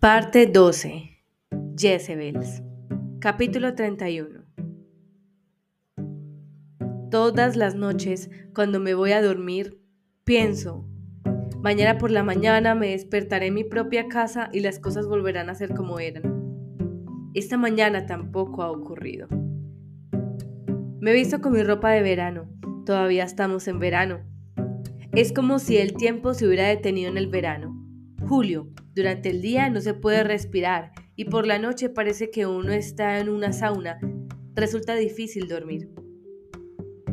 Parte 12. Jezebels. Capítulo 31. Todas las noches, cuando me voy a dormir, pienso, mañana por la mañana me despertaré en mi propia casa y las cosas volverán a ser como eran. Esta mañana tampoco ha ocurrido. Me he visto con mi ropa de verano. Todavía estamos en verano. Es como si el tiempo se hubiera detenido en el verano. Julio, durante el día no se puede respirar y por la noche parece que uno está en una sauna. Resulta difícil dormir.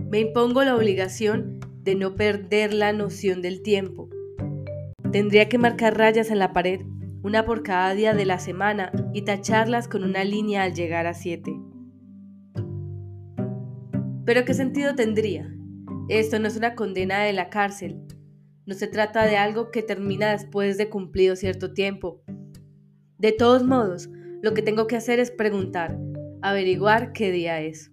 Me impongo la obligación de no perder la noción del tiempo. Tendría que marcar rayas en la pared, una por cada día de la semana y tacharlas con una línea al llegar a siete. Pero ¿qué sentido tendría? Esto no es una condena de la cárcel, no se trata de algo que termina después de cumplido cierto tiempo. De todos modos, lo que tengo que hacer es preguntar, averiguar qué día es.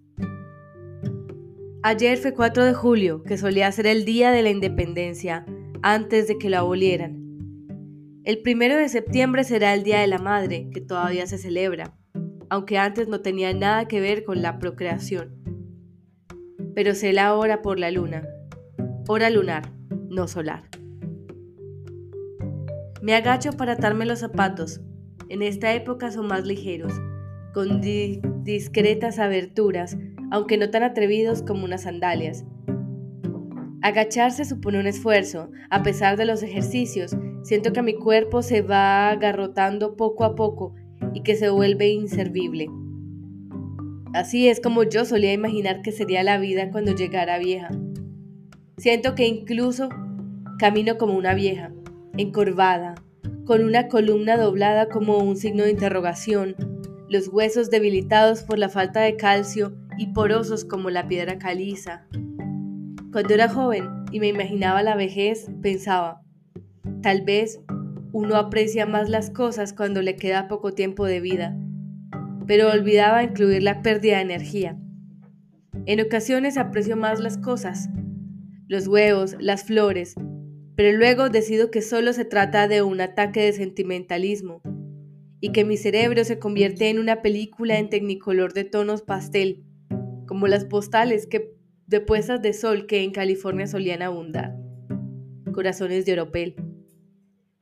Ayer fue 4 de julio, que solía ser el día de la independencia, antes de que lo abolieran. El primero de septiembre será el Día de la Madre, que todavía se celebra, aunque antes no tenía nada que ver con la procreación. Pero sé la hora por la luna, hora lunar no solar. Me agacho para atarme los zapatos. En esta época son más ligeros, con discretas aberturas, aunque no tan atrevidos como unas sandalias. Agacharse supone un esfuerzo. A pesar de los ejercicios, siento que mi cuerpo se va agarrotando poco a poco y que se vuelve inservible. Así es como yo solía imaginar que sería la vida cuando llegara vieja. Siento que incluso Camino como una vieja, encorvada, con una columna doblada como un signo de interrogación, los huesos debilitados por la falta de calcio y porosos como la piedra caliza. Cuando era joven y me imaginaba la vejez, pensaba, tal vez uno aprecia más las cosas cuando le queda poco tiempo de vida, pero olvidaba incluir la pérdida de energía. En ocasiones aprecio más las cosas, los huevos, las flores, pero luego decido que solo se trata de un ataque de sentimentalismo y que mi cerebro se convierte en una película en tecnicolor de tonos pastel, como las postales que, de puestas de sol que en California solían abundar. Corazones de oropel.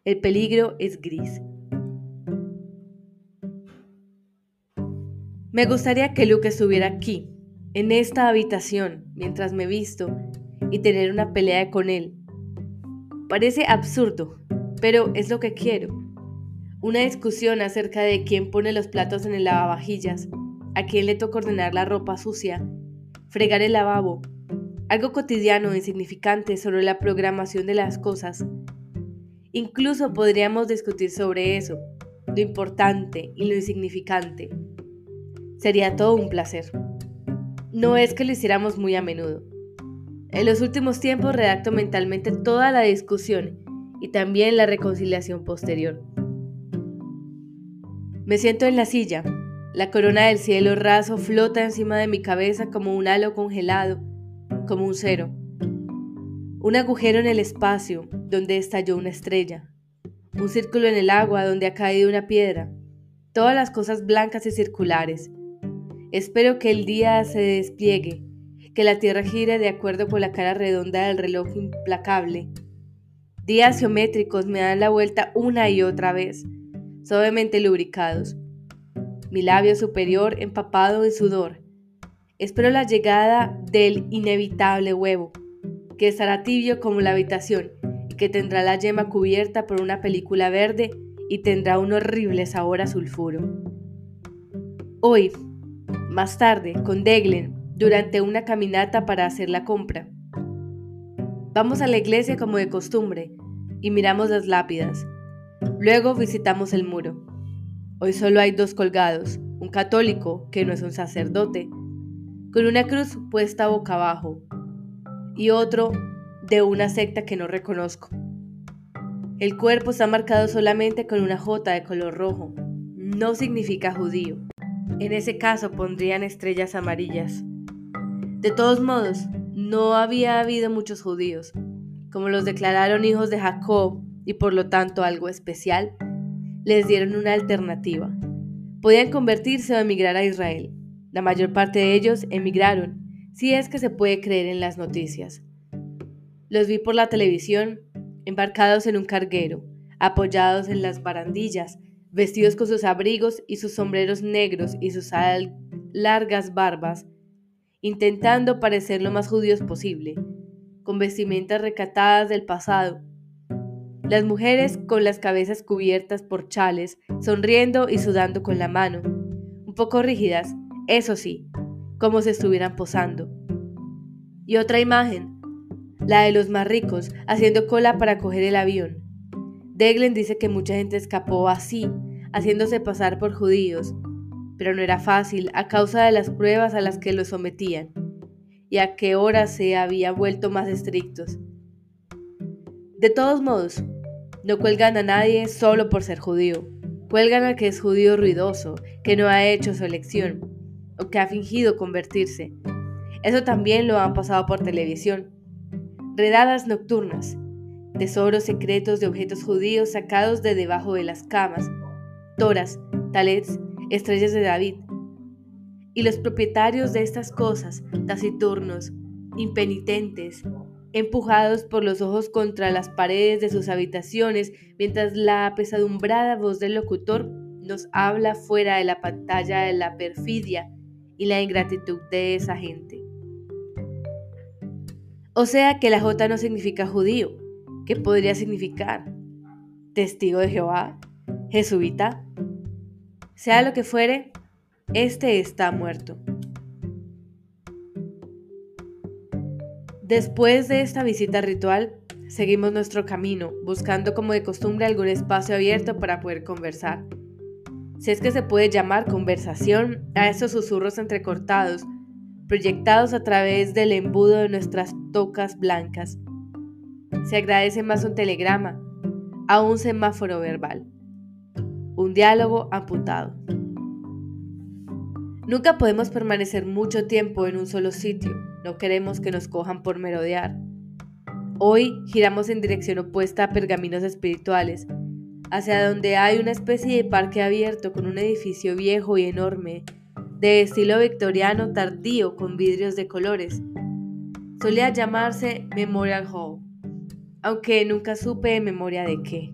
El peligro es gris. Me gustaría que Luke estuviera aquí, en esta habitación, mientras me visto, y tener una pelea con él, Parece absurdo, pero es lo que quiero. Una discusión acerca de quién pone los platos en el lavavajillas, a quién le toca ordenar la ropa sucia, fregar el lavabo, algo cotidiano e insignificante sobre la programación de las cosas. Incluso podríamos discutir sobre eso, lo importante y lo insignificante. Sería todo un placer. No es que lo hiciéramos muy a menudo. En los últimos tiempos redacto mentalmente toda la discusión y también la reconciliación posterior. Me siento en la silla. La corona del cielo raso flota encima de mi cabeza como un halo congelado, como un cero. Un agujero en el espacio donde estalló una estrella. Un círculo en el agua donde ha caído una piedra. Todas las cosas blancas y circulares. Espero que el día se despliegue que la Tierra gire de acuerdo con la cara redonda del reloj implacable. Días geométricos me dan la vuelta una y otra vez, suavemente lubricados. Mi labio superior empapado en sudor. Espero la llegada del inevitable huevo, que estará tibio como la habitación y que tendrá la yema cubierta por una película verde y tendrá un horrible sabor a sulfuro. Hoy, más tarde, con Deglen, durante una caminata para hacer la compra. Vamos a la iglesia como de costumbre y miramos las lápidas. Luego visitamos el muro. Hoy solo hay dos colgados, un católico, que no es un sacerdote, con una cruz puesta boca abajo, y otro de una secta que no reconozco. El cuerpo está marcado solamente con una jota de color rojo. No significa judío. En ese caso pondrían estrellas amarillas. De todos modos, no había habido muchos judíos, como los declararon hijos de Jacob y por lo tanto algo especial. les dieron una alternativa. Podían convertirse o emigrar a Israel. La mayor parte de ellos emigraron, si es que se puede creer en las noticias. Los vi por la televisión, embarcados en un carguero, apoyados en las barandillas, vestidos con sus abrigos y sus sombreros negros y sus largas barbas, intentando parecer lo más judíos posible, con vestimentas recatadas del pasado. Las mujeres con las cabezas cubiertas por chales, sonriendo y sudando con la mano, un poco rígidas, eso sí, como si estuvieran posando. Y otra imagen, la de los más ricos, haciendo cola para coger el avión. Deglen dice que mucha gente escapó así, haciéndose pasar por judíos, pero no era fácil a causa de las pruebas a las que los sometían y a qué hora se habían vuelto más estrictos. De todos modos, no cuelgan a nadie solo por ser judío, cuelgan al que es judío ruidoso, que no ha hecho su elección o que ha fingido convertirse. Eso también lo han pasado por televisión. Redadas nocturnas, tesoros secretos de objetos judíos sacados de debajo de las camas, toras, talets, estrellas de David. Y los propietarios de estas cosas, taciturnos, impenitentes, empujados por los ojos contra las paredes de sus habitaciones, mientras la apesadumbrada voz del locutor nos habla fuera de la pantalla de la perfidia y la ingratitud de esa gente. O sea que la J no significa judío, ¿qué podría significar? ¿Testigo de Jehová? ¿Jesuita? Sea lo que fuere, este está muerto. Después de esta visita ritual, seguimos nuestro camino, buscando como de costumbre algún espacio abierto para poder conversar. Si es que se puede llamar conversación a esos susurros entrecortados, proyectados a través del embudo de nuestras tocas blancas. Se agradece más un telegrama a un semáforo verbal un diálogo amputado. Nunca podemos permanecer mucho tiempo en un solo sitio, no queremos que nos cojan por merodear. Hoy giramos en dirección opuesta a pergaminos espirituales, hacia donde hay una especie de parque abierto con un edificio viejo y enorme, de estilo victoriano tardío con vidrios de colores. Solía llamarse Memorial Hall, aunque nunca supe en memoria de qué.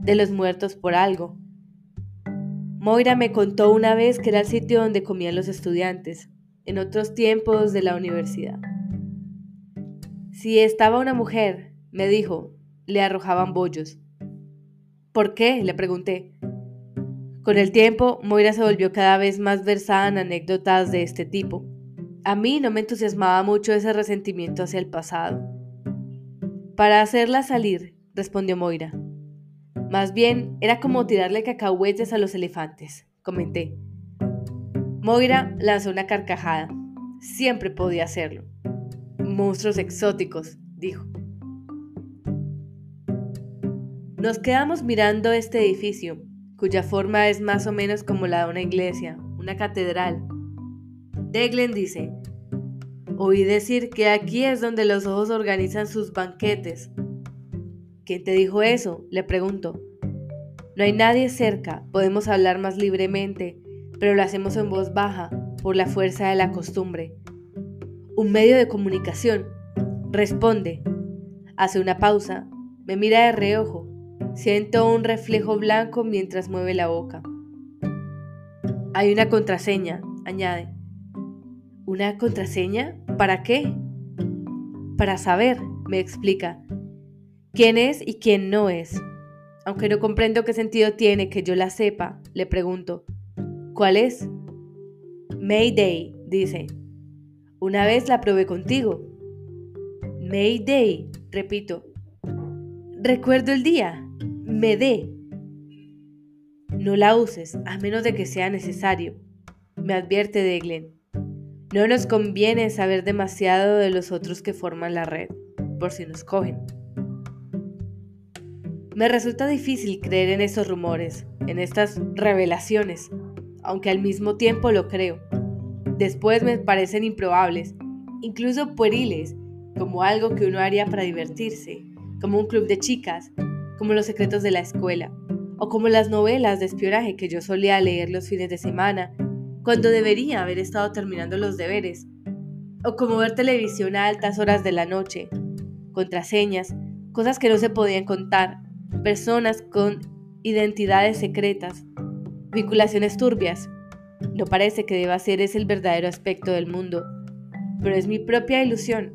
De los muertos por algo. Moira me contó una vez que era el sitio donde comían los estudiantes, en otros tiempos de la universidad. Si estaba una mujer, me dijo, le arrojaban bollos. ¿Por qué? le pregunté. Con el tiempo, Moira se volvió cada vez más versada en anécdotas de este tipo. A mí no me entusiasmaba mucho ese resentimiento hacia el pasado. Para hacerla salir, respondió Moira. Más bien, era como tirarle cacahuetes a los elefantes, comenté. Moira lanzó una carcajada. Siempre podía hacerlo. Monstruos exóticos, dijo. Nos quedamos mirando este edificio, cuya forma es más o menos como la de una iglesia, una catedral. Deglen dice, oí decir que aquí es donde los ojos organizan sus banquetes, ¿Quién te dijo eso? Le pregunto. No hay nadie cerca, podemos hablar más libremente, pero lo hacemos en voz baja, por la fuerza de la costumbre. Un medio de comunicación. Responde. Hace una pausa, me mira de reojo. Siento un reflejo blanco mientras mueve la boca. Hay una contraseña, añade. ¿Una contraseña? ¿Para qué? Para saber, me explica quién es y quién no es. Aunque no comprendo qué sentido tiene que yo la sepa, le pregunto, ¿cuál es? Mayday, dice. Una vez la probé contigo. Mayday, repito. Recuerdo el día. Me dé. No la uses, a menos de que sea necesario, me advierte Deglen. No nos conviene saber demasiado de los otros que forman la red, por si nos cogen. Me resulta difícil creer en esos rumores, en estas revelaciones, aunque al mismo tiempo lo creo. Después me parecen improbables, incluso pueriles, como algo que uno haría para divertirse, como un club de chicas, como los secretos de la escuela, o como las novelas de espionaje que yo solía leer los fines de semana, cuando debería haber estado terminando los deberes, o como ver televisión a altas horas de la noche, contraseñas, cosas que no se podían contar, personas con identidades secretas, vinculaciones turbias. No parece que deba ser ese el verdadero aspecto del mundo, pero es mi propia ilusión,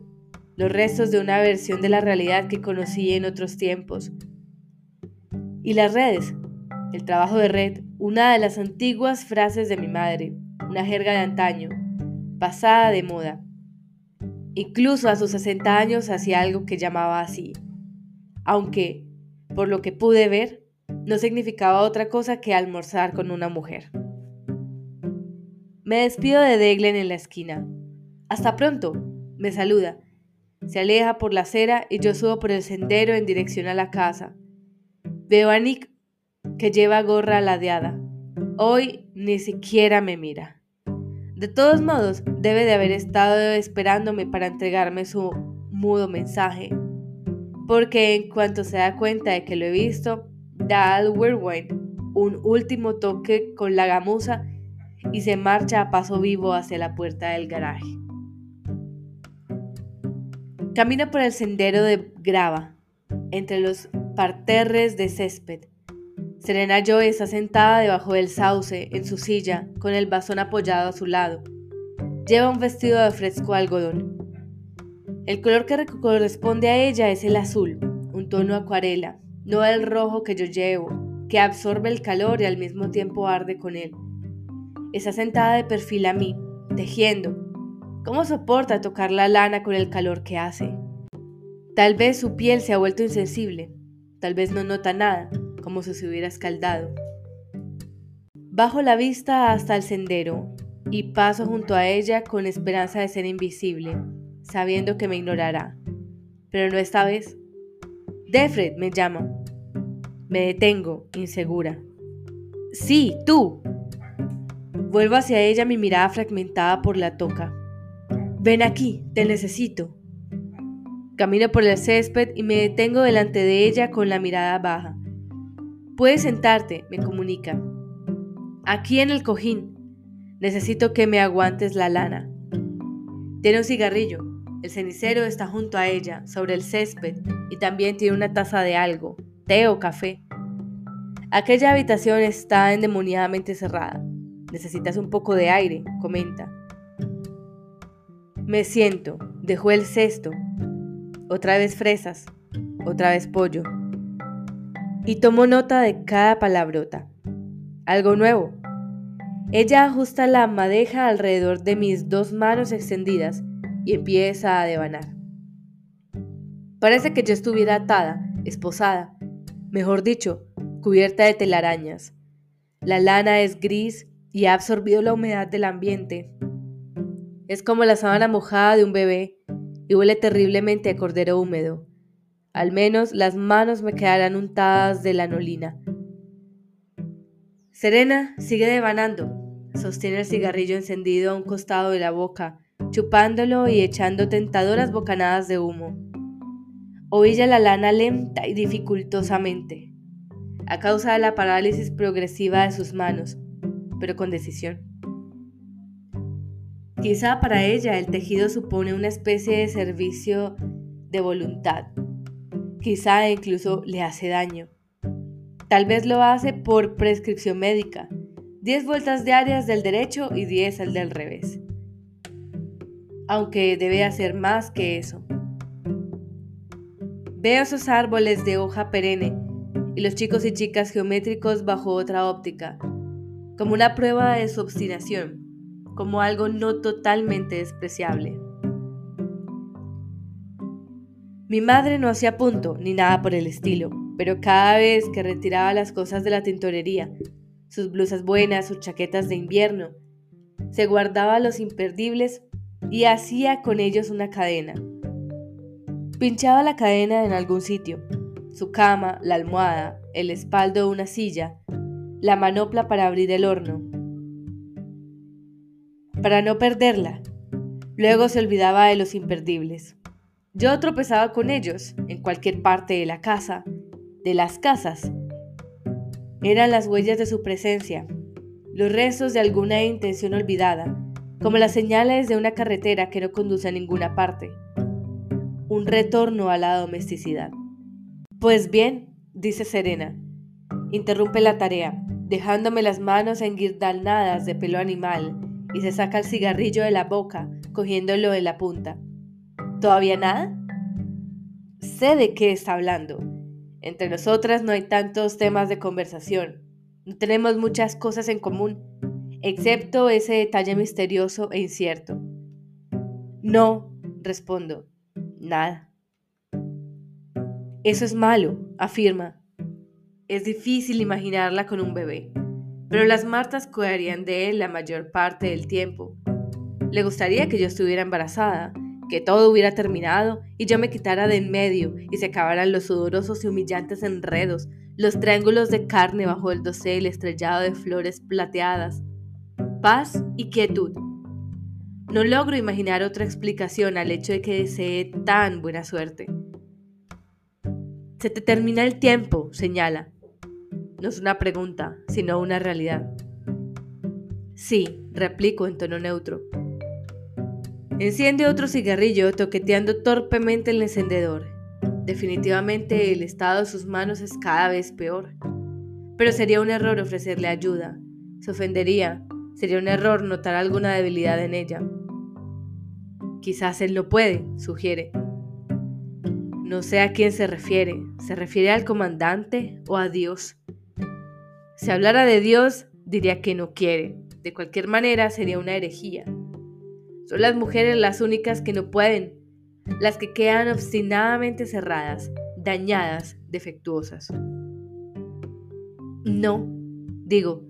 los restos de una versión de la realidad que conocí en otros tiempos. Y las redes, el trabajo de red, una de las antiguas frases de mi madre, una jerga de antaño, pasada de moda. Incluso a sus 60 años hacía algo que llamaba así, aunque, por lo que pude ver, no significaba otra cosa que almorzar con una mujer. Me despido de Deglen en la esquina. Hasta pronto, me saluda. Se aleja por la acera y yo subo por el sendero en dirección a la casa. Veo a Nick, que lleva gorra ladeada. Hoy ni siquiera me mira. De todos modos, debe de haber estado esperándome para entregarme su mudo mensaje, porque en cuanto se da cuenta de que lo he visto, da al Whirlwind un último toque con la gamuza y se marcha a paso vivo hacia la puerta del garaje. Camina por el sendero de grava, entre los parterres de césped. Serena Joy está sentada debajo del sauce, en su silla, con el bastón apoyado a su lado. Lleva un vestido de fresco algodón. El color que corresponde a ella es el azul, un tono acuarela, no el rojo que yo llevo, que absorbe el calor y al mismo tiempo arde con él. Está sentada de perfil a mí, tejiendo. ¿Cómo soporta tocar la lana con el calor que hace? Tal vez su piel se ha vuelto insensible, tal vez no nota nada, como si se hubiera escaldado. Bajo la vista hasta el sendero y paso junto a ella con esperanza de ser invisible, sabiendo que me ignorará. Pero no esta vez. Defred me llama. Me detengo, insegura. Sí, tú. Vuelvo hacia ella mi mirada fragmentada por la toca. Ven aquí, te necesito. Camino por el césped y me detengo delante de ella con la mirada baja. Puedes sentarte, me comunica. Aquí en el cojín. Necesito que me aguantes la lana. Tiene un cigarrillo. El cenicero está junto a ella, sobre el césped, y también tiene una taza de algo, té o café. Aquella habitación está endemoniadamente cerrada. Necesitas un poco de aire, comenta. Me siento, dejó el cesto. Otra vez fresas, otra vez pollo. Y tomo nota de cada palabrota. Algo nuevo. Ella ajusta la madeja alrededor de mis dos manos extendidas y empieza a devanar. Parece que yo estuviera atada, esposada, mejor dicho, cubierta de telarañas. La lana es gris y ha absorbido la humedad del ambiente. Es como la sábana mojada de un bebé y huele terriblemente a cordero húmedo. Al menos las manos me quedarán untadas de lanolina. Serena sigue devanando. Sostiene el cigarrillo encendido a un costado de la boca chupándolo y echando tentadoras bocanadas de humo. Oía la lana lenta y dificultosamente, a causa de la parálisis progresiva de sus manos, pero con decisión. Quizá para ella el tejido supone una especie de servicio de voluntad. Quizá incluso le hace daño. Tal vez lo hace por prescripción médica. 10 vueltas diarias del derecho y 10 al del revés aunque debe hacer más que eso. Veo esos árboles de hoja perenne y los chicos y chicas geométricos bajo otra óptica, como una prueba de su obstinación, como algo no totalmente despreciable. Mi madre no hacía punto ni nada por el estilo, pero cada vez que retiraba las cosas de la tintorería, sus blusas buenas, sus chaquetas de invierno, se guardaba los imperdibles y hacía con ellos una cadena. Pinchaba la cadena en algún sitio, su cama, la almohada, el espaldo de una silla, la manopla para abrir el horno. Para no perderla, luego se olvidaba de los imperdibles. Yo tropezaba con ellos en cualquier parte de la casa, de las casas. Eran las huellas de su presencia, los restos de alguna intención olvidada, como las señales de una carretera que no conduce a ninguna parte. Un retorno a la domesticidad. Pues bien, dice Serena, interrumpe la tarea, dejándome las manos enguirnaldadas de pelo animal, y se saca el cigarrillo de la boca, cogiéndolo en la punta. ¿Todavía nada? Sé de qué está hablando. Entre nosotras no hay tantos temas de conversación. No tenemos muchas cosas en común, excepto ese detalle misterioso e incierto. No, respondo, nada. Eso es malo, afirma. Es difícil imaginarla con un bebé, pero las Martas cuidarían de él la mayor parte del tiempo. Le gustaría que yo estuviera embarazada, que todo hubiera terminado y yo me quitara de en medio y se acabaran los sudorosos y humillantes enredos, los triángulos de carne bajo el dosel estrellado de flores plateadas. Paz y quietud. No logro imaginar otra explicación al hecho de que desee tan buena suerte. Se te termina el tiempo, señala. No es una pregunta, sino una realidad. Sí, replico en tono neutro. Enciende otro cigarrillo toqueteando torpemente el encendedor. Definitivamente el estado de sus manos es cada vez peor. Pero sería un error ofrecerle ayuda. Se ofendería. Sería un error notar alguna debilidad en ella. Quizás él no puede, sugiere. No sé a quién se refiere. ¿Se refiere al comandante o a Dios? Si hablara de Dios, diría que no quiere. De cualquier manera, sería una herejía. Son las mujeres las únicas que no pueden, las que quedan obstinadamente cerradas, dañadas, defectuosas. No, digo,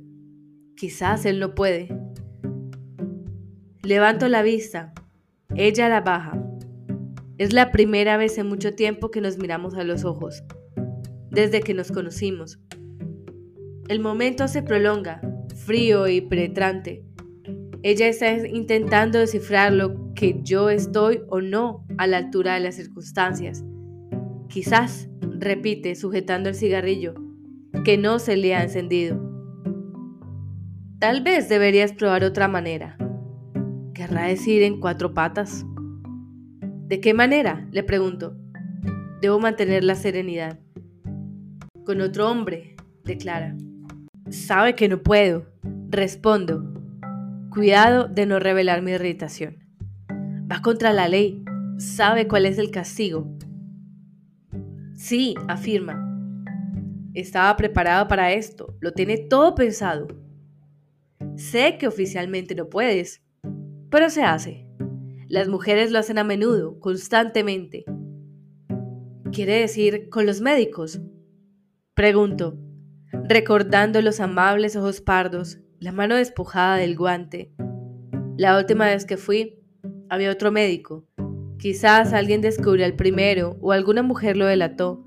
quizás él no puede. Levanto la vista, ella la baja. Es la primera vez en mucho tiempo que nos miramos a los ojos, desde que nos conocimos. El momento se prolonga, frío y penetrante. Ella está intentando descifrar lo que yo estoy o no a la altura de las circunstancias. Quizás, repite, sujetando el cigarrillo, que no se le ha encendido. Tal vez deberías probar otra manera. ¿Querrá decir en cuatro patas? ¿De qué manera? le pregunto. Debo mantener la serenidad. Con otro hombre, declara. Sabe que no puedo, respondo, Cuidado de no revelar mi irritación. Va contra la ley. Sabe cuál es el castigo. Sí, afirma. Estaba preparado para esto. Lo tiene todo pensado. Sé que oficialmente no puedes, pero se hace. Las mujeres lo hacen a menudo, constantemente. ¿Quiere decir con los médicos? Pregunto, recordando los amables ojos pardos la mano despojada del guante. La última vez que fui, había otro médico. Quizás alguien descubrió el primero o alguna mujer lo delató,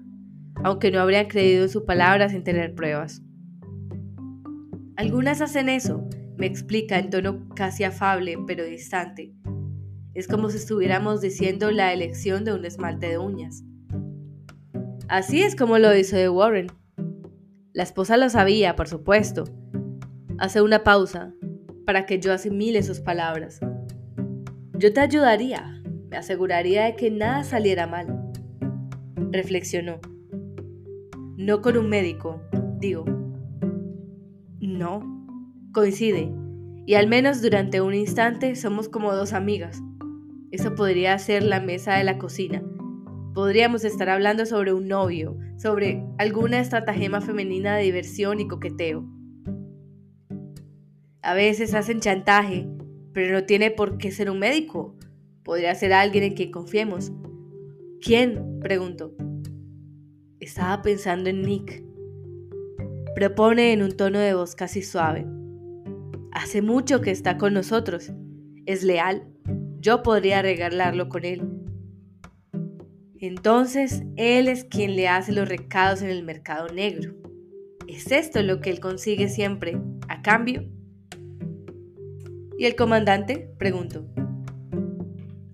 aunque no habrían creído en su palabra sin tener pruebas. Algunas hacen eso, me explica en tono casi afable pero distante. Es como si estuviéramos diciendo la elección de un esmalte de uñas. Así es como lo hizo de Warren. La esposa lo sabía, por supuesto, Hace una pausa para que yo asimile sus palabras. Yo te ayudaría, me aseguraría de que nada saliera mal. Reflexionó. No con un médico, digo. No, coincide. Y al menos durante un instante somos como dos amigas. Eso podría ser la mesa de la cocina. Podríamos estar hablando sobre un novio, sobre alguna estratagema femenina de diversión y coqueteo. A veces hacen chantaje, pero no tiene por qué ser un médico. Podría ser alguien en quien confiemos. ¿Quién? preguntó. Estaba pensando en Nick. Propone en un tono de voz casi suave. Hace mucho que está con nosotros. Es leal. Yo podría regalarlo con él. Entonces, él es quien le hace los recados en el mercado negro. ¿Es esto lo que él consigue siempre a cambio? ¿Y el comandante? preguntó.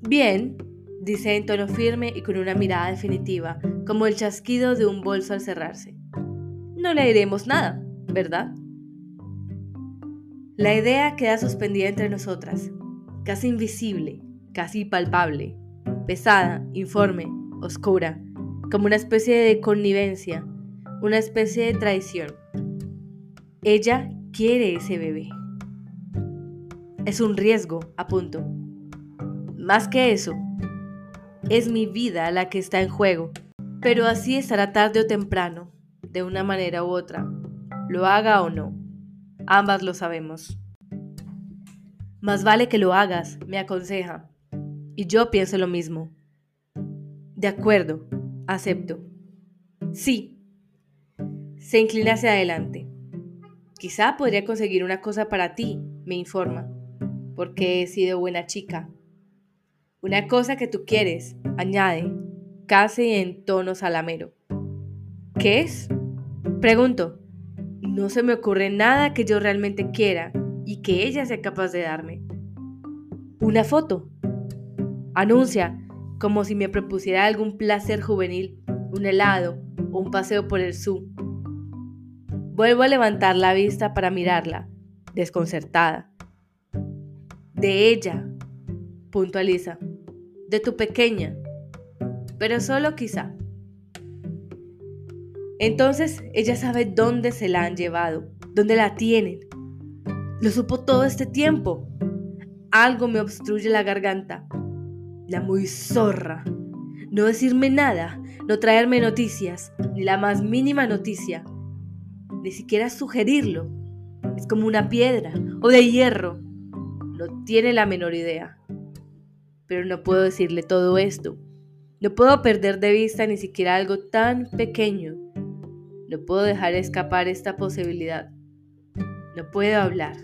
Bien, dice en tono firme y con una mirada definitiva, como el chasquido de un bolso al cerrarse. No le diremos nada. ¿verdad? La idea queda suspendida entre nosotras, casi invisible, casi palpable, pesada, informe, oscura, como una especie de connivencia, una especie de traición. Ella quiere ese bebé. Es un riesgo, apunto. Más que eso, es mi vida la que está en juego, pero así estará tarde o temprano, de una manera u otra, lo haga o no. Ambas lo sabemos. Más vale que lo hagas, me aconseja. Y yo pienso lo mismo. De acuerdo, acepto. Sí. Se inclina hacia adelante. Quizá podría conseguir una cosa para ti, me informa, porque he sido buena chica. Una cosa que tú quieres, añade, casi en tono salamero. ¿Qué es? Pregunto. No se me ocurre nada que yo realmente quiera y que ella sea capaz de darme. Una foto. Anuncia, como si me propusiera algún placer juvenil, un helado o un paseo por el zoo. Vuelvo a levantar la vista para mirarla, desconcertada. De ella, puntualiza. De tu pequeña. Pero solo quizá. Entonces ella sabe dónde se la han llevado, dónde la tienen, lo supo todo este tiempo. Algo me obstruye la garganta. La muy zorra. No decirme nada, no traerme noticias, ni la más mínima noticia. Ni siquiera sugerirlo. Es como una piedra o de hierro. No tiene la menor idea. Pero no puedo decirle todo esto. No puedo perder de vista ni siquiera algo tan pequeño. No puedo dejar escapar esta posibilidad. No puedo hablar.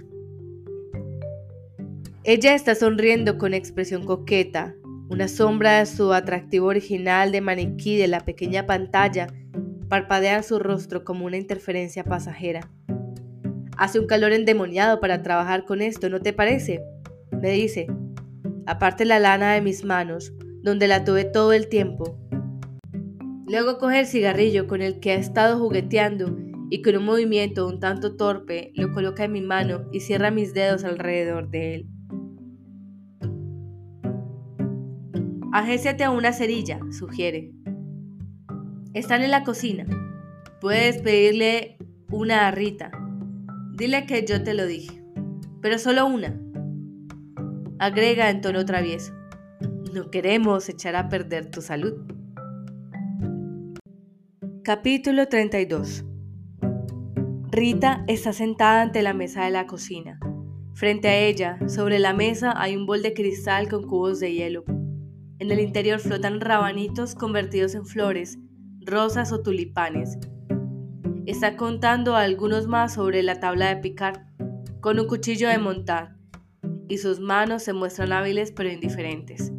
Ella está sonriendo con expresión coqueta. Una sombra de su atractivo original de maniquí de la pequeña pantalla parpadea en su rostro como una interferencia pasajera. Hace un calor endemoniado para trabajar con esto, ¿no te parece? Me dice. Aparte la lana de mis manos, donde la tuve todo el tiempo. Luego coge el cigarrillo con el que ha estado jugueteando y con un movimiento un tanto torpe lo coloca en mi mano y cierra mis dedos alrededor de él. Agésiate a una cerilla, sugiere. Están en la cocina. Puedes pedirle una a Rita. Dile que yo te lo dije. Pero solo una. Agrega en tono travieso. No queremos echar a perder tu salud. Capítulo 32 Rita está sentada ante la mesa de la cocina. Frente a ella, sobre la mesa, hay un bol de cristal con cubos de hielo. En el interior flotan rabanitos convertidos en flores, rosas o tulipanes. Está contando algunos más sobre la tabla de picar, con un cuchillo de montar, y sus manos se muestran hábiles pero indiferentes.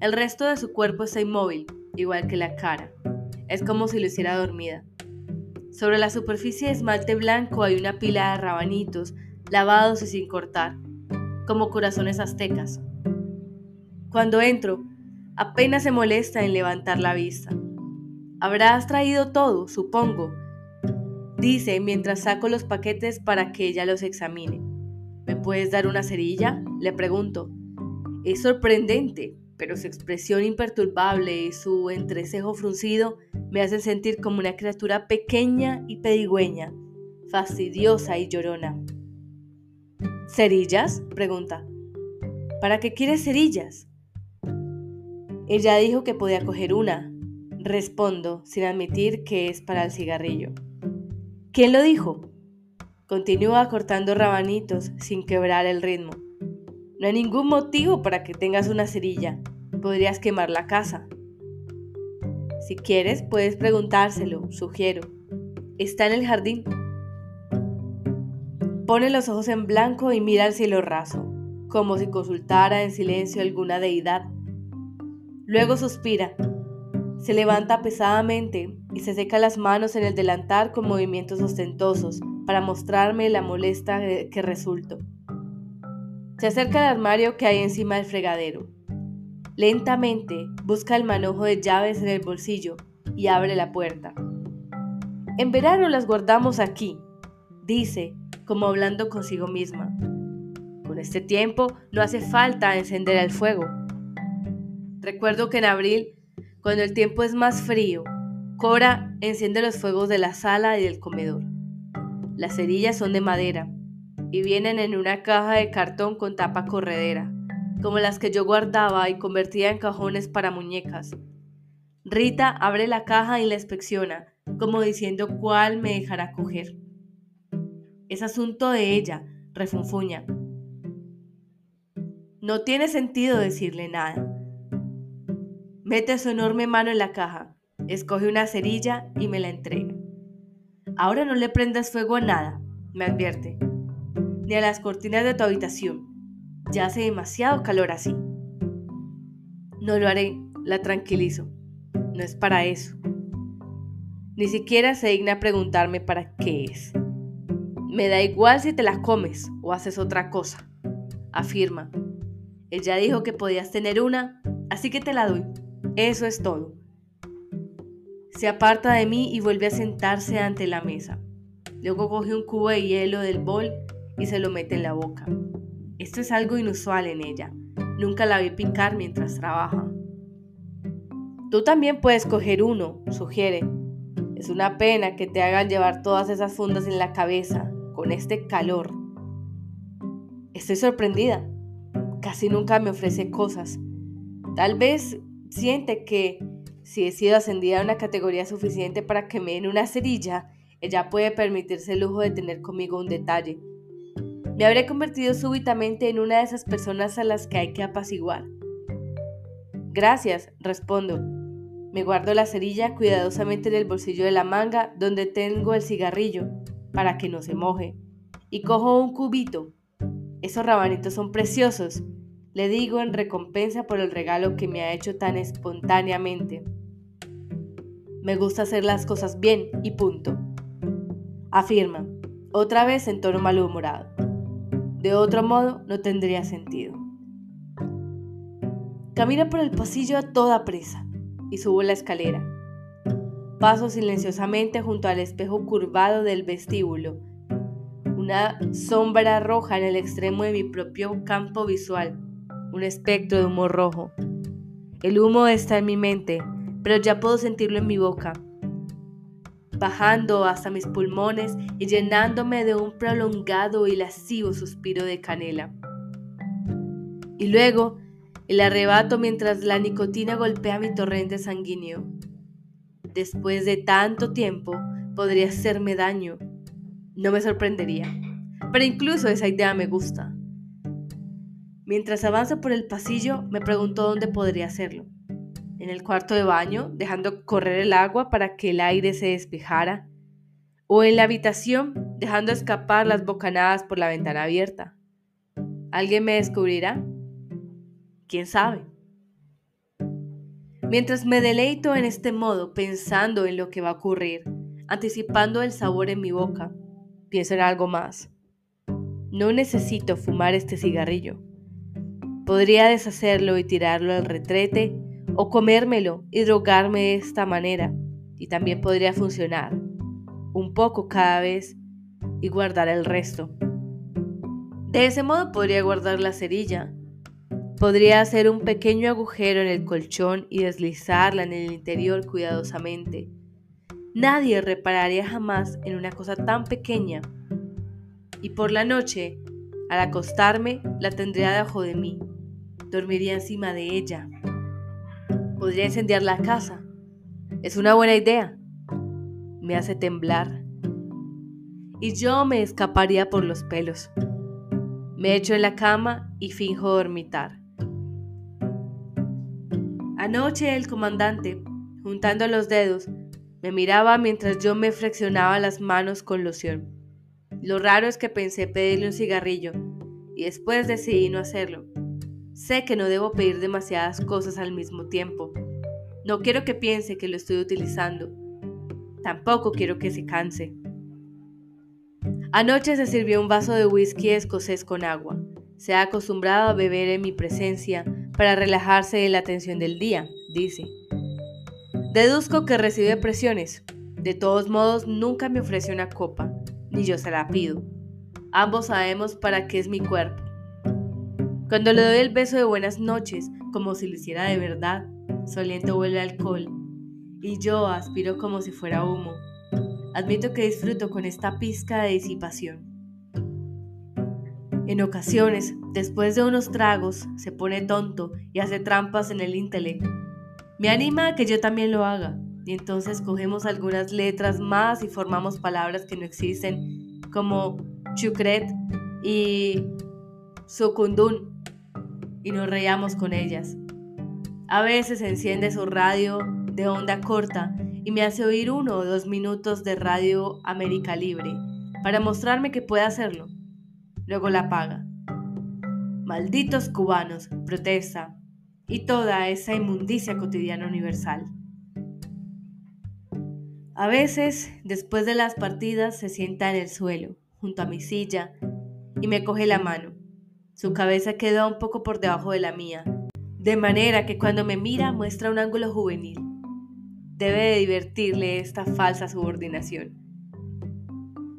El resto de su cuerpo está inmóvil, igual que la cara. Es como si lo hiciera dormida. Sobre la superficie de esmalte blanco hay una pila de rabanitos, lavados y sin cortar, como corazones aztecas. Cuando entro, apenas se molesta en levantar la vista. Habrás traído todo, supongo, dice mientras saco los paquetes para que ella los examine. ¿Me puedes dar una cerilla? Le pregunto. Es sorprendente, pero su expresión imperturbable y su entrecejo fruncido me hacen sentir como una criatura pequeña y pedigüeña, fastidiosa y llorona. ¿Cerillas? pregunta. ¿Para qué quieres cerillas? Ella dijo que podía coger una. Respondo, sin admitir que es para el cigarrillo. ¿Quién lo dijo? Continúa cortando rabanitos sin quebrar el ritmo. No hay ningún motivo para que tengas una cerilla. Podrías quemar la casa. Si quieres, puedes preguntárselo, sugiero. Está en el jardín. Pone los ojos en blanco y mira al cielo raso, como si consultara en silencio alguna deidad. Luego suspira. Se levanta pesadamente y se seca las manos en el delantar con movimientos ostentosos para mostrarme la molesta que resulto. Se acerca al armario que hay encima del fregadero. Lentamente busca el manojo de llaves en el bolsillo y abre la puerta. En verano las guardamos aquí. dice, como hablando consigo misma. Con este tiempo no hace falta encender el fuego. Recuerdo que en abril, cuando el tiempo es más frío, Cora enciende los fuegos de la sala y del comedor. Las cerillas son de madera y vienen en una caja de cartón con tapa corredera, como las que yo guardaba y convertía en cajones para muñecas. Rita abre la caja y la inspecciona, como diciendo cuál me dejará coger. Es asunto de ella, refunfuña. No tiene sentido decirle nada. Mete su enorme mano en la caja, escoge una cerilla y me la entrega. Ahora no le prendas fuego a nada, me advierte, ni a las cortinas de tu habitación. Ya hace demasiado calor así. No lo haré, la tranquilizo. No es para eso. Ni siquiera se digna preguntarme para qué es. Me da igual si te la comes o haces otra cosa, afirma. Ella dijo que podías tener una, así que te la doy. Eso es todo. Se aparta de mí y vuelve a sentarse ante la mesa. Luego coge un cubo de hielo del bol y se lo mete en la boca. Esto es algo inusual en ella. Nunca la vi picar mientras trabaja. Tú también puedes coger uno, sugiere. Es una pena que te hagan llevar todas esas fundas en la cabeza con este calor. Estoy sorprendida. Casi nunca me ofrece cosas. Tal vez siente que si he sido ascendida a una categoría suficiente para que me den una cerilla, ella puede permitirse el lujo de tener conmigo un detalle. Me habré convertido súbitamente en una de esas personas a las que hay que apaciguar. Gracias, respondo. Me guardo la cerilla cuidadosamente en el bolsillo de la manga donde tengo el cigarrillo para que no se moje. Y cojo un cubito. Esos rabanitos son preciosos, le digo en recompensa por el regalo que me ha hecho tan espontáneamente. Me gusta hacer las cosas bien y punto. Afirma, otra vez en tono malhumorado. De otro modo no tendría sentido. Camina por el pasillo a toda presa y subo la escalera. Paso silenciosamente junto al espejo curvado del vestíbulo, una sombra roja en el extremo de mi propio campo visual, un espectro de humo rojo. El humo está en mi mente, pero ya puedo sentirlo en mi boca, bajando hasta mis pulmones y llenándome de un prolongado y lascivo suspiro de canela. Y luego el arrebato mientras la nicotina golpea mi torrente sanguíneo después de tanto tiempo, podría hacerme daño. No me sorprendería. Pero incluso esa idea me gusta. Mientras avanzo por el pasillo, me pregunto dónde podría hacerlo. En el cuarto de baño, dejando correr el agua para que el aire se despejara. O en la habitación, dejando escapar las bocanadas por la ventana abierta. ¿Alguien me descubrirá? ¿Quién sabe? Mientras me deleito en este modo, pensando en lo que va a ocurrir, anticipando el sabor en mi boca, pienso en algo más. No necesito fumar este cigarrillo. Podría deshacerlo y tirarlo al retrete o comérmelo y drogarme de esta manera. Y también podría funcionar. Un poco cada vez y guardar el resto. De ese modo podría guardar la cerilla Podría hacer un pequeño agujero en el colchón y deslizarla en el interior cuidadosamente. Nadie repararía jamás en una cosa tan pequeña. Y por la noche, al acostarme, la tendría debajo de mí. Dormiría encima de ella. Podría incendiar la casa. Es una buena idea. Me hace temblar. Y yo me escaparía por los pelos. Me echo en la cama y finjo dormitar. Anoche el comandante, juntando los dedos, me miraba mientras yo me friccionaba las manos con loción. Lo raro es que pensé pedirle un cigarrillo y después decidí no hacerlo. Sé que no debo pedir demasiadas cosas al mismo tiempo. No quiero que piense que lo estoy utilizando. Tampoco quiero que se canse. Anoche se sirvió un vaso de whisky escocés con agua. Se ha acostumbrado a beber en mi presencia para relajarse de la tensión del día, dice. Deduzco que recibe presiones. De todos modos, nunca me ofrece una copa. ni yo se la pido. Ambos sabemos para qué es mi cuerpo. Cuando le doy el beso de buenas noches, como si lo hiciera de verdad, soliento huele alcohol, y yo aspiro como si fuera humo. Admito que disfruto con esta pizca de disipación. En ocasiones, después de unos tragos, se pone tonto y hace trampas en el intelecto. Me anima a que yo también lo haga, y entonces cogemos algunas letras más y formamos palabras que no existen, como chucret y sucundún y nos reíamos con ellas. A veces enciende su radio de onda corta y me hace oír uno o dos minutos de Radio América Libre para mostrarme que puede hacerlo. Luego la apaga. Malditos cubanos, protesta, y toda esa inmundicia cotidiana universal. A veces, después de las partidas, se sienta en el suelo, junto a mi silla, y me coge la mano. Su cabeza queda un poco por debajo de la mía, de manera que cuando me mira muestra un ángulo juvenil. Debe de divertirle esta falsa subordinación.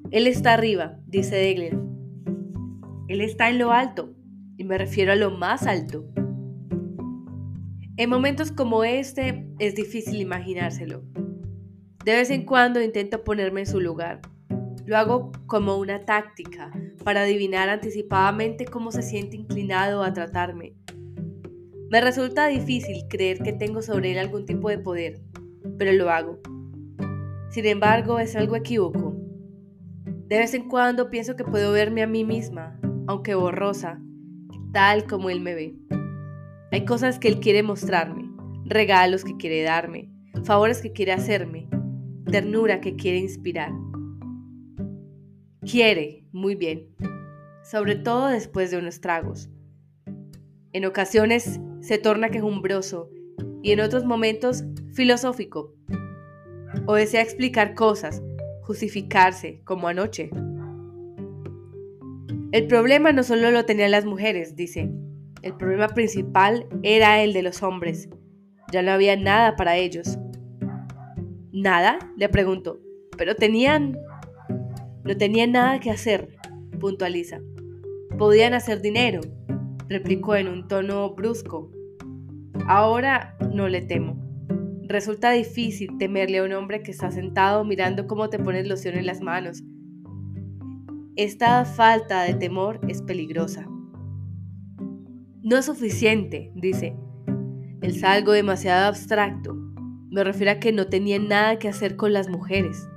Él está arriba, dice Degler. Él está en lo alto, y me refiero a lo más alto. En momentos como este es difícil imaginárselo. De vez en cuando intento ponerme en su lugar, lo hago como una táctica para adivinar anticipadamente cómo se siente inclinado a tratarme. Me resulta difícil creer que tengo sobre él algún tipo de poder, pero lo hago. Sin embargo, es algo equívoco. De vez en cuando pienso que puedo verme a mí misma, aunque borrosa, tal como él me ve. Hay cosas que él quiere mostrarme, regalos que quiere darme, favores que quiere hacerme, ternura que quiere inspirar. Quiere, muy bien, sobre todo después de unos tragos. En ocasiones se torna quejumbroso y en otros momentos filosófico. O desea explicar cosas, justificarse, como anoche. El problema no solo lo tenían las mujeres, dice. El problema principal era el de los hombres. Ya no había nada para ellos. ¿Nada? Le pregunto. Pero tenían no tenían nada que hacer, puntualiza. Podían hacer dinero, replicó en un tono brusco. Ahora no le temo. Resulta difícil temerle a un hombre que está sentado mirando cómo te pones loción en las manos. Esta falta de temor es peligrosa. No es suficiente, dice. Es algo demasiado abstracto. Me refiero a que no tenían nada que hacer con las mujeres.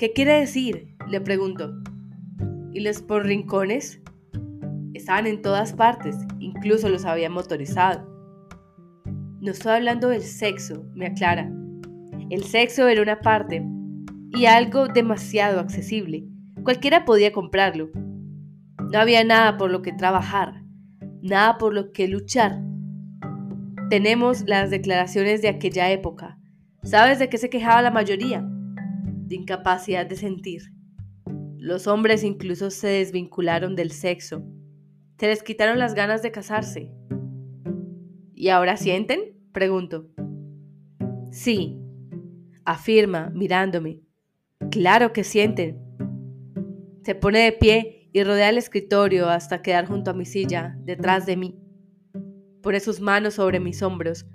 ¿Qué quiere decir? Le pregunto. ¿Y los por rincones? Estaban en todas partes, incluso los había motorizado. No estoy hablando del sexo, me aclara. El sexo era una parte y algo demasiado accesible. Cualquiera podía comprarlo. No había nada por lo que trabajar, nada por lo que luchar. Tenemos las declaraciones de aquella época. ¿Sabes de qué se quejaba la mayoría? De incapacidad de sentir. Los hombres incluso se desvincularon del sexo. Se les quitaron las ganas de casarse. ¿Y ahora sienten? Pregunto. Sí, afirma, mirándome. Claro que sienten. Se pone de pie y rodea el escritorio hasta quedar junto a mi silla, detrás de mí. Pone sus manos sobre mis hombros.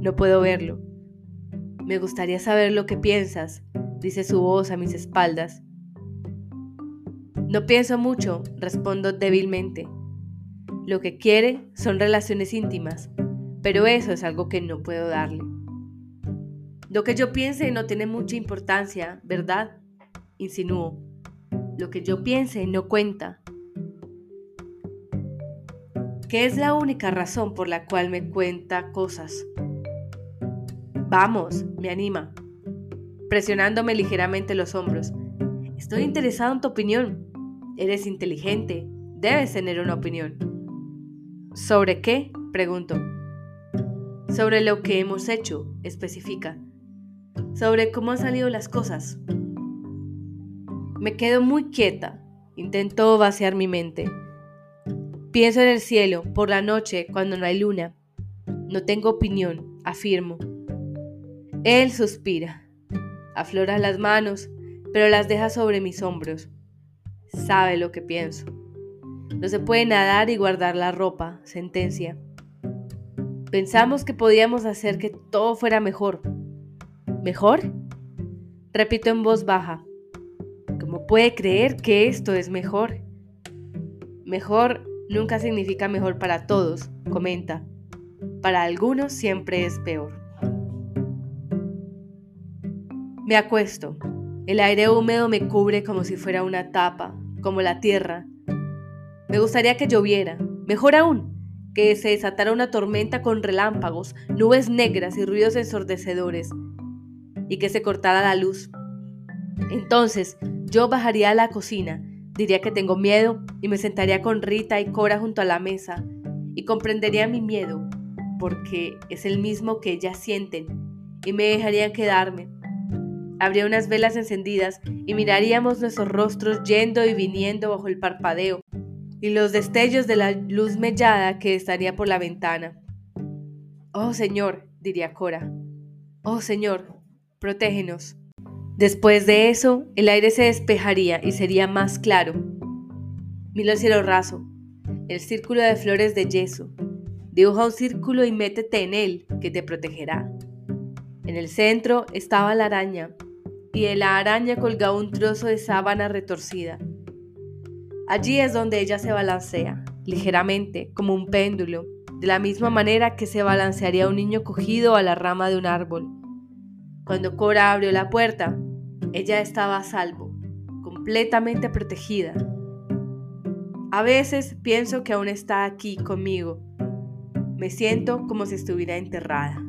No puedo verlo. Me gustaría saber lo que piensas, dice su voz a mis espaldas. No pienso mucho, respondo débilmente. Lo que quiere son relaciones íntimas, pero eso es algo que no puedo darle. Lo que yo piense no tiene mucha importancia, ¿verdad? Insinúo. Lo que yo piense no cuenta. ¿Qué es la única razón por la cual me cuenta cosas? Vamos, me anima presionándome ligeramente los hombros. Estoy interesado en tu opinión. Eres inteligente. Debes tener una opinión. ¿Sobre qué? Pregunto. Sobre lo que hemos hecho, especifica. Sobre cómo han salido las cosas. Me quedo muy quieta. Intento vaciar mi mente. Pienso en el cielo, por la noche, cuando no hay luna. No tengo opinión, afirmo. Él suspira aflora las manos, pero las deja sobre mis hombros. Sabe lo que pienso. No se puede nadar y guardar la ropa, sentencia. Pensamos que podíamos hacer que todo fuera mejor. ¿Mejor? Repito en voz baja. ¿Cómo puede creer que esto es mejor? Mejor nunca significa mejor para todos, comenta. Para algunos siempre es peor. Me acuesto. El aire húmedo me cubre como si fuera una tapa, como la tierra. Me gustaría que lloviera, mejor aún, que se desatara una tormenta con relámpagos, nubes negras y ruidos ensordecedores, y que se cortara la luz. Entonces yo bajaría a la cocina, diría que tengo miedo y me sentaría con Rita y Cora junto a la mesa y comprendería mi miedo, porque es el mismo que ellas sienten, y me dejarían quedarme. Habría unas velas encendidas y miraríamos nuestros rostros yendo y viniendo bajo el parpadeo y los destellos de la luz mellada que estaría por la ventana. Oh Señor, diría Cora. Oh Señor, protégenos. Después de eso, el aire se despejaría y sería más claro. Mira el cielo raso, el círculo de flores de yeso. Dibuja un círculo y métete en él, que te protegerá. En el centro estaba la araña, de la araña colgaba un trozo de sábana retorcida. Allí es donde ella se balancea, ligeramente, como un péndulo, de la misma manera que se balancearía un niño cogido a la rama de un árbol. Cuando Cora abrió la puerta, ella estaba a salvo, completamente protegida. A veces pienso que aún está aquí conmigo. Me siento como si estuviera enterrada.